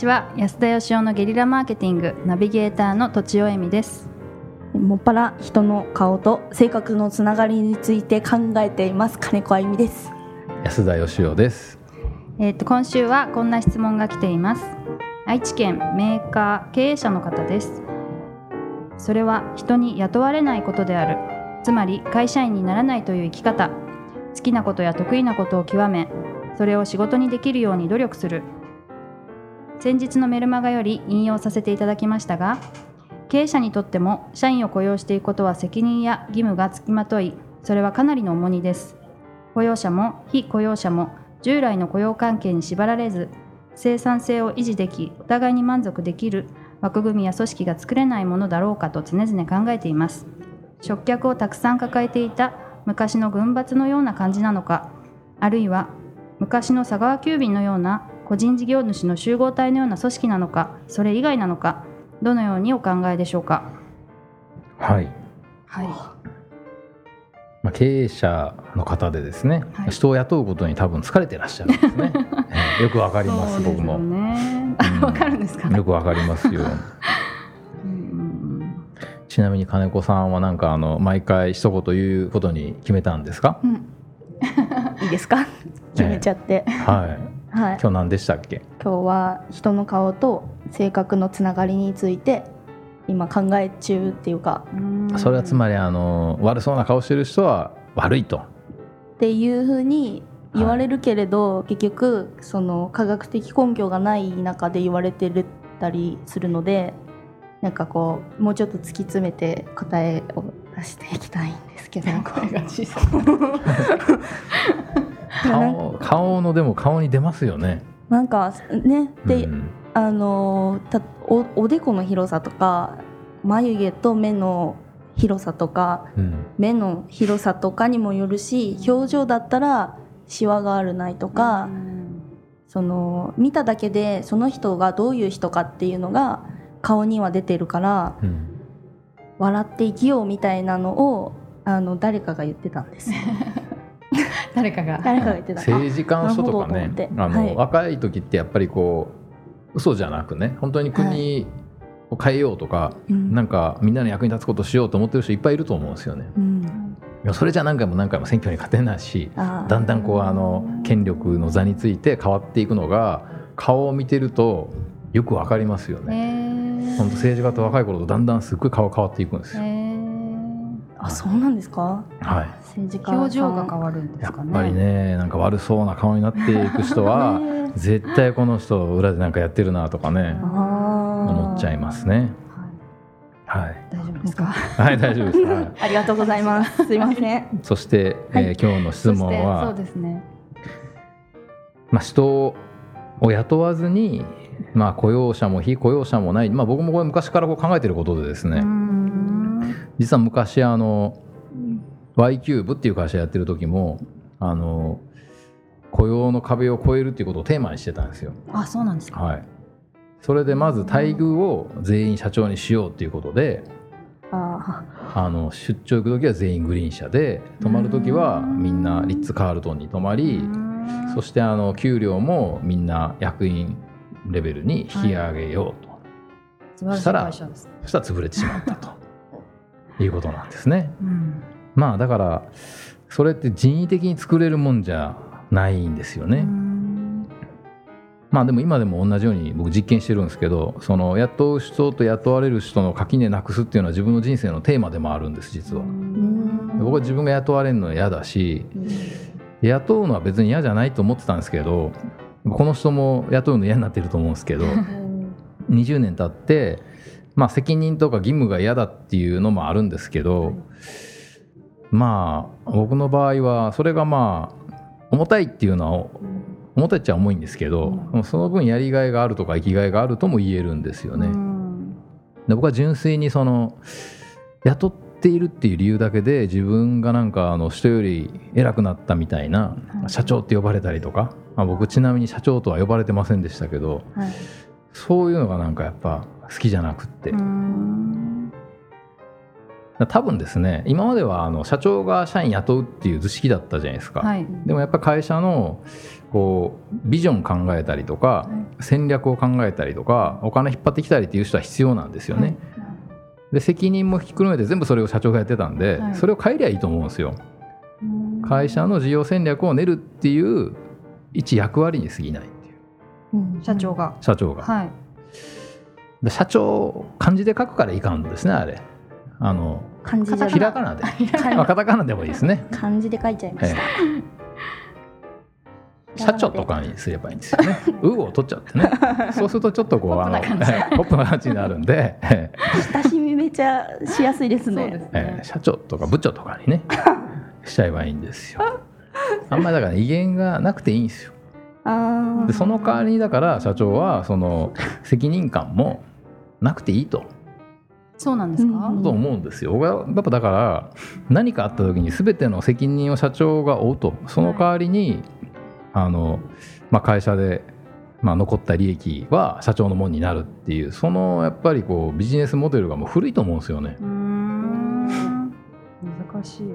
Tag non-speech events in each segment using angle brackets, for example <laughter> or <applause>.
ちは。安田義雄のゲリラマーケティングナビゲーターの土地尾恵美です。もっぱら人の顔と性格のつながりについて考えています。金子あゆみです。安田義雄です。えっ、と今週はこんな質問が来ています。愛知県メーカー経営者の方です。それは人に雇われないことである。つまり会社員にならないという生き方。好きなことや得意なことを極めそれを仕事にできるように努力する先日のメルマガより引用させていただきましたが経営者にとっても社員を雇用していくことは責任や義務がつきまといそれはかなりの重荷です。雇用者も非雇用者も従来の雇用関係に縛られず生産性を維持できお互いに満足できる枠組みや組織が作れないものだろうかと常々考えています。食客をたくさん抱えていた昔の軍閥のような感じなのかあるいは昔の佐川急便のような個人事業主の集合体のような組織なのかそれ以外なのかどのようにお考えでしょうか？はい、はい。まあ、経営者の方でですね、はい。人を雇うことに多分疲れてらっしゃるんですね、<laughs> えーよくわかりますそうですよ僕も。ねうんわかるんですか？よくわかりますよ。<laughs> うん。ちなみに金子さんはなんかあの毎回一言言うことに決めたんですか、<laughs> いいですか？決めちゃって、はいはい。今日何でしたっけ？今日は人の顔と性格のつながりについて今考え中っていうか。うん。それはつまりあの悪そうな顔してる人は悪いと。っていうふうに言われるけれど、結局その科学的根拠がない中で言われてるたりするのでなんかこうもうちょっと突き詰めて答えを出していきたいんですけど。声が小さい <laughs> 顔顔のでも顔に出ますよね。なんかね。で、うん。あのたおおでこの広さとか眉毛と目の広さとかうん。目の広さとかにもよるし表情だったらシワがあるないとか、その見ただけでその人がどういう人かっていうのが顔には出てるからうん。笑って生きようみたいなのをあの誰かが言ってたんです <laughs> 誰かが。誰かが言ってた。政治家の人とかねあの、はい。若い時ってやっぱりこう嘘じゃなくね本当に国を変えようとか、うん。なんかみんなの役に立つことをしようと思ってる人いっぱいいると思うんですよね。うん。いやそれじゃ何回も何回も選挙に勝てないしだんだんこうあの権力の座について変わっていくのが顔を見てるとよくわかりますよえね。ー。本当政治家と若い頃とだんだんすっごい顔変わっていくんですえよ。ーあそうなんですか？はい。政治家表情が変わるんですかね。やっぱりねなんか悪そうな顔になっていく人はね <laughs> 絶対この人裏でなんかやってるなとかね思っちゃいますね。はい。はい。大丈夫ですか？<laughs> はい、大丈夫です。はい、<laughs> ありがとうございます。すいません。そして、えー今日の質問はそう、ですね。まあ、人を雇わずに、まあ、雇用者も非雇用者もない、まあ、僕もこれ昔からこう考えてることでですね、うん実は昔あの Y キューブっていう会社やってる時もあの雇用の壁を越えるっていうことをテーマにしてたんですよ。あそうなんですか。はい、それでまず待遇を全員社長にしようっていうことでああの出張行く時は全員グリーン車で泊まる時はみんなリッツ・カールトンに泊まりそしてあの給料もみんな役員レベルに引き上げようと、素晴らしたらそしたら潰れてしまったということなんですね。うんまあだからそれって人為的に作れるもんじゃないんですよね。うんまあでも今でも同じように僕実験してるんですけどその雇う人と雇われる人の垣根なくすっていうのは自分の人生のテーマでもあるんです実は。ん僕は自分が雇われるのは嫌だし雇うのは別に嫌じゃないと思ってたんですけどこの人も雇うの嫌になってると思うんですけど20年経って、まあ、責任とか義務が嫌だっていうのもあるんですけど、まあ僕の場合はそれがまあ重たいっていうのは重たいっちゃ重いんですけど、その分やりがいがあるとか生きがいがあるとも言えるんですよね。うん。で僕は純粋にその雇っているっていう理由だけで自分がなんかあの人より偉くなったみたいな社長って呼ばれたりとか、まあ、僕ちなみに社長とは呼ばれてませんでしたけどはいそういうのがなんかやっぱ好きじゃなくって、うん。多分ですね今まではあの社長が社員雇うっていう図式だったじゃないですか、はい。でもやっぱ会社のこうビジョン考えたりとか、戦略を考えたりとかお金引っ張ってきたりっていう人は必要なんですよね、で責任もひっくるめて全部それを社長がやってたんで、はい。それを変えりゃいいと思うんですよ。会社の事業戦略を練るっていう一役割に過ぎない社長が、社長が、はい。で社長漢字で書くからいかんのですねあれ。あの漢字じゃひらがなで、<laughs> まあ、カタカナでもいいですね、漢字で書いちゃいました、ええ、<laughs> 社長とかにすればいいんですよね「<laughs> う」を取っちゃってね。そうするとちょっとこうあのポップな感じ。になるんで、え親しみめちゃしやすいですね。ですね。えええ社長とか部長とかにね。しちゃえばいいんですよ。あんまりだから威厳がなくていいんですよ。あでその代わりにだから社長はその責任感もなくていいと。そうなんですか、うんと思うんですよ。僕はやっぱだから何かあった時に全ての責任を社長が負うと。その代わりに、あのまあ、会社で、まあ、残った利益は社長のもんになるっていう。そのやっぱりこうビジネスモデルがもう古いと思うんですよね。難しい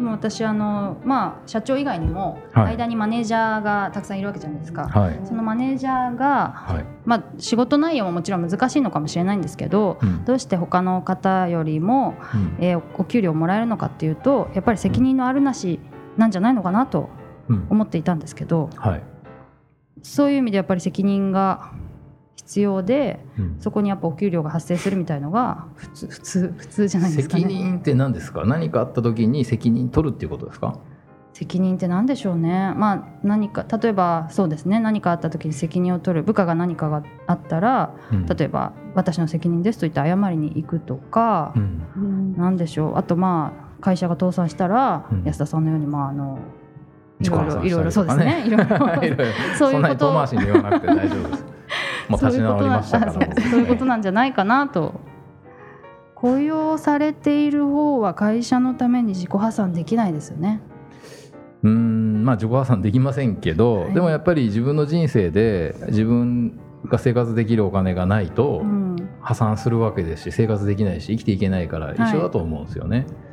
でも私あのまあ社長以外にもはい。間にマネージャーがたくさんいるわけじゃないですか、はい、そのマネージャーが、はい。まあ、仕事内容ももちろん難しいのかもしれないんですけどうん。どうして他の方よりも、うん。えーお給料をもらえるのかっていうとやっぱり責任のあるなしなんじゃないのかなとうん。思っていたんですけどはい。そういう意味でやっぱり責任が必要でうん。そこにやっぱお給料が発生するみたいのが普通普通普通じゃないですかね。責任って何ですか？何かあった時に責任取るっていうことですか？責任って何でしょうね、まあ、何か例えばそうですね。何かあった時に責任を取る。部下が何かがあったらうん。例えば私の責任ですと言って謝りに行くとかう、ん。うん何でしょう。あとまあ会社が倒産したら、うん。安田さんのようにまああのいろいろいろいろそうですね。いろいろ。<laughs> そういそんなにうこと遠回しに言わなくて大丈夫です。もう立ち直りましたから。そういうことなそういうことなんじゃないかなと。雇用されている方は会社のために自己破産できないですよね。うーんまあ自己破産できませんけど、はい。でもやっぱり自分の人生で自分が生活できるお金がないとうん。破産するわけですし生活できないし生きていけないから一緒だと思うんですよね、うん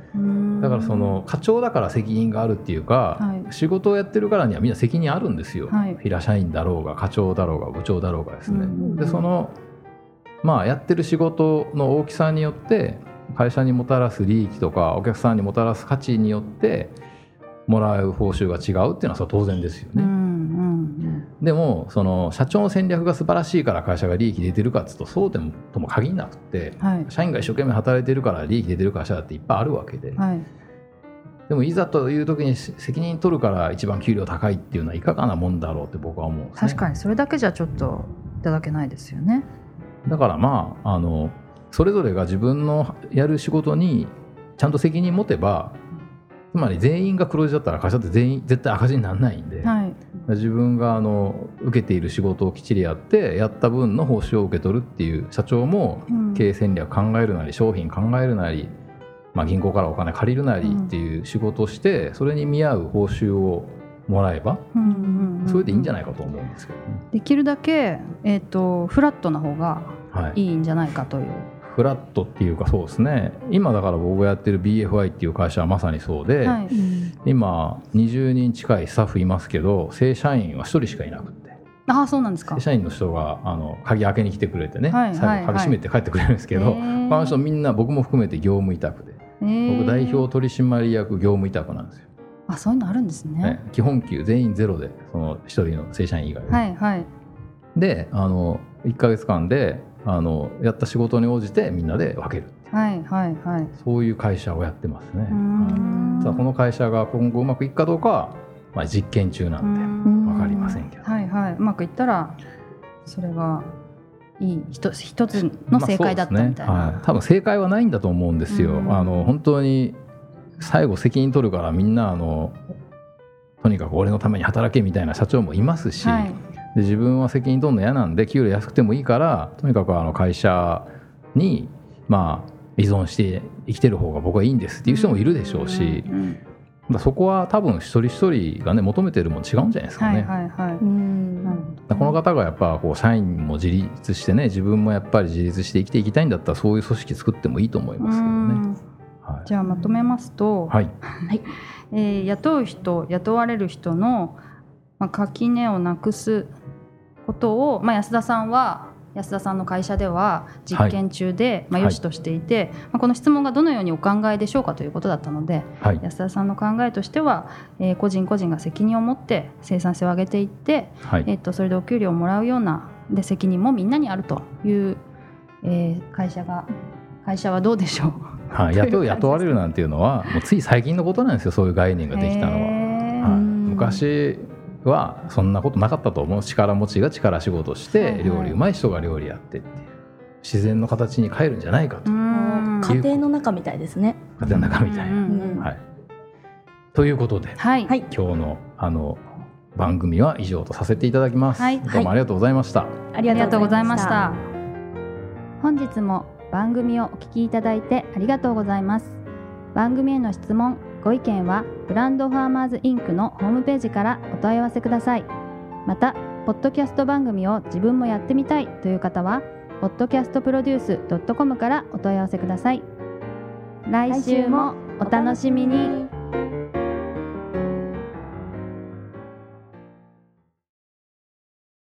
だからその課長だから責任があるっていうか、はい。仕事をやってるからにはみんな責任あるんですよ、はい。平社員だろうが課長だろうが部長だろうがですね、うんでそのまあやってる仕事の大きさによって会社にもたらす利益とかお客さんにもたらす価値によってもらう報酬が違うっていうのは当然ですよね、でもその社長の戦略が素晴らしいから会社が利益出てるかっつうとそうでもとも限らなくてうんはい。社員が一生懸命働いてるから利益出てる会社だっていっぱいあるわけで、はい。でもいざという時に責任取るから一番給料高いっていうのはいかがなもんだろうって僕は思うね。確かにそれだけじゃちょっといただけないですよね。だからまああのそれぞれが自分のやる仕事にちゃんと責任持てばつまり全員が黒字だったら会社って全員絶対赤字にならないんで、はい自分があの受けている仕事をきっちりやってやった分の報酬を受け取るっていう社長もうん。経営戦略考えるなり商品考えるなり、まあ、銀行からお金借りるなりっていう仕事をしてそれに見合う報酬をもらえばそれでいいんじゃないかと思うんですけどね。できるだけ、えー、とフラットな方がはい、いいんじゃないかという。フラットっていうかそうですね。今だから僕がやってる BFI っていう会社はまさにそうで、はい。今20人近いスタッフいますけど正社員は1人しかいなくて。ああそうなんですか。正。社員の人があの鍵開けに来てくれてね、はいはい最後鍵閉めて帰ってくれるんですけど、へー。他の人みんな僕も含めて業務委託でえー。僕代表取締役業務委託なんですよ、あそういうのあるんですね。ね基本給全員ゼロでその1人の正社員以外は、はいはい。であの1か月間であのやった仕事に応じてみんなで分けるはいはいはい。そういう会社をやってますね。さあこの会社が今後うまくいくかどうかは、まあ、実験中なんでうん分かりませんけど、はいはい。うまくいったらそれがいい一つ一つの正解だったみたいな。まあねはい、多分正解はないんだと思うんですよ。うんあの本当に最後責任取るからみんなあのとにかく俺のために働けみたいな社長もいますし、はいで自分は責任取るの嫌なんで給料安くてもいいからとにかくあの会社にまあ依存して生きてる方が僕はいいんですっていう人もいるでしょうし、うんそこは多分一人一人がね求めてるもの違うんじゃないですかはいね。はいはい。うん。なるほどだからこの方がやっぱこう社員も自立してね自分もやっぱり自立して生きていきたいんだったらそういう組織作ってもいいと思いますけどね。うん。じゃあまとめますと、はい。<laughs> えー雇う人雇われる人の、まあ、垣根をなくすことを、まあ、安田さんは安田さんの会社では実験中で、まあ、はい良しとしていて、まあ、この質問がどのようにお考えでしょうかということだったのではい。安田さんの考えとしては、えー個人個人が責任を持って生産性を上げていって、はい。えっとそれでお給料をもらうようなで責任もみんなにあるという、えー会社が会社はどうでしょう？はい、雇う雇われるなんていうのはもうつい最近のことなんですよそういう概念ができたのは。はい、うん昔はそんなことなかったと思う。力持ちが力仕事しはいはい。て料理うまい人が料理やってっていう。自然の形に変えるんじゃないかと。家庭の中みたいですね。家庭の中みたい。はい、ということではい、はい。今日のあの番組は以上とさせていただきます。はい。どうもありがとうございました。あありがとうございました。本日も番組をお聞きいただいてありがとうございます。番組への質問、ご意見はブランドファーマーズインクのホームページからお問い合わせください。また、ポッドキャスト番組を自分もやってみたいという方は、podcastproduce.com からお問い合わせください。来週もお楽しみに。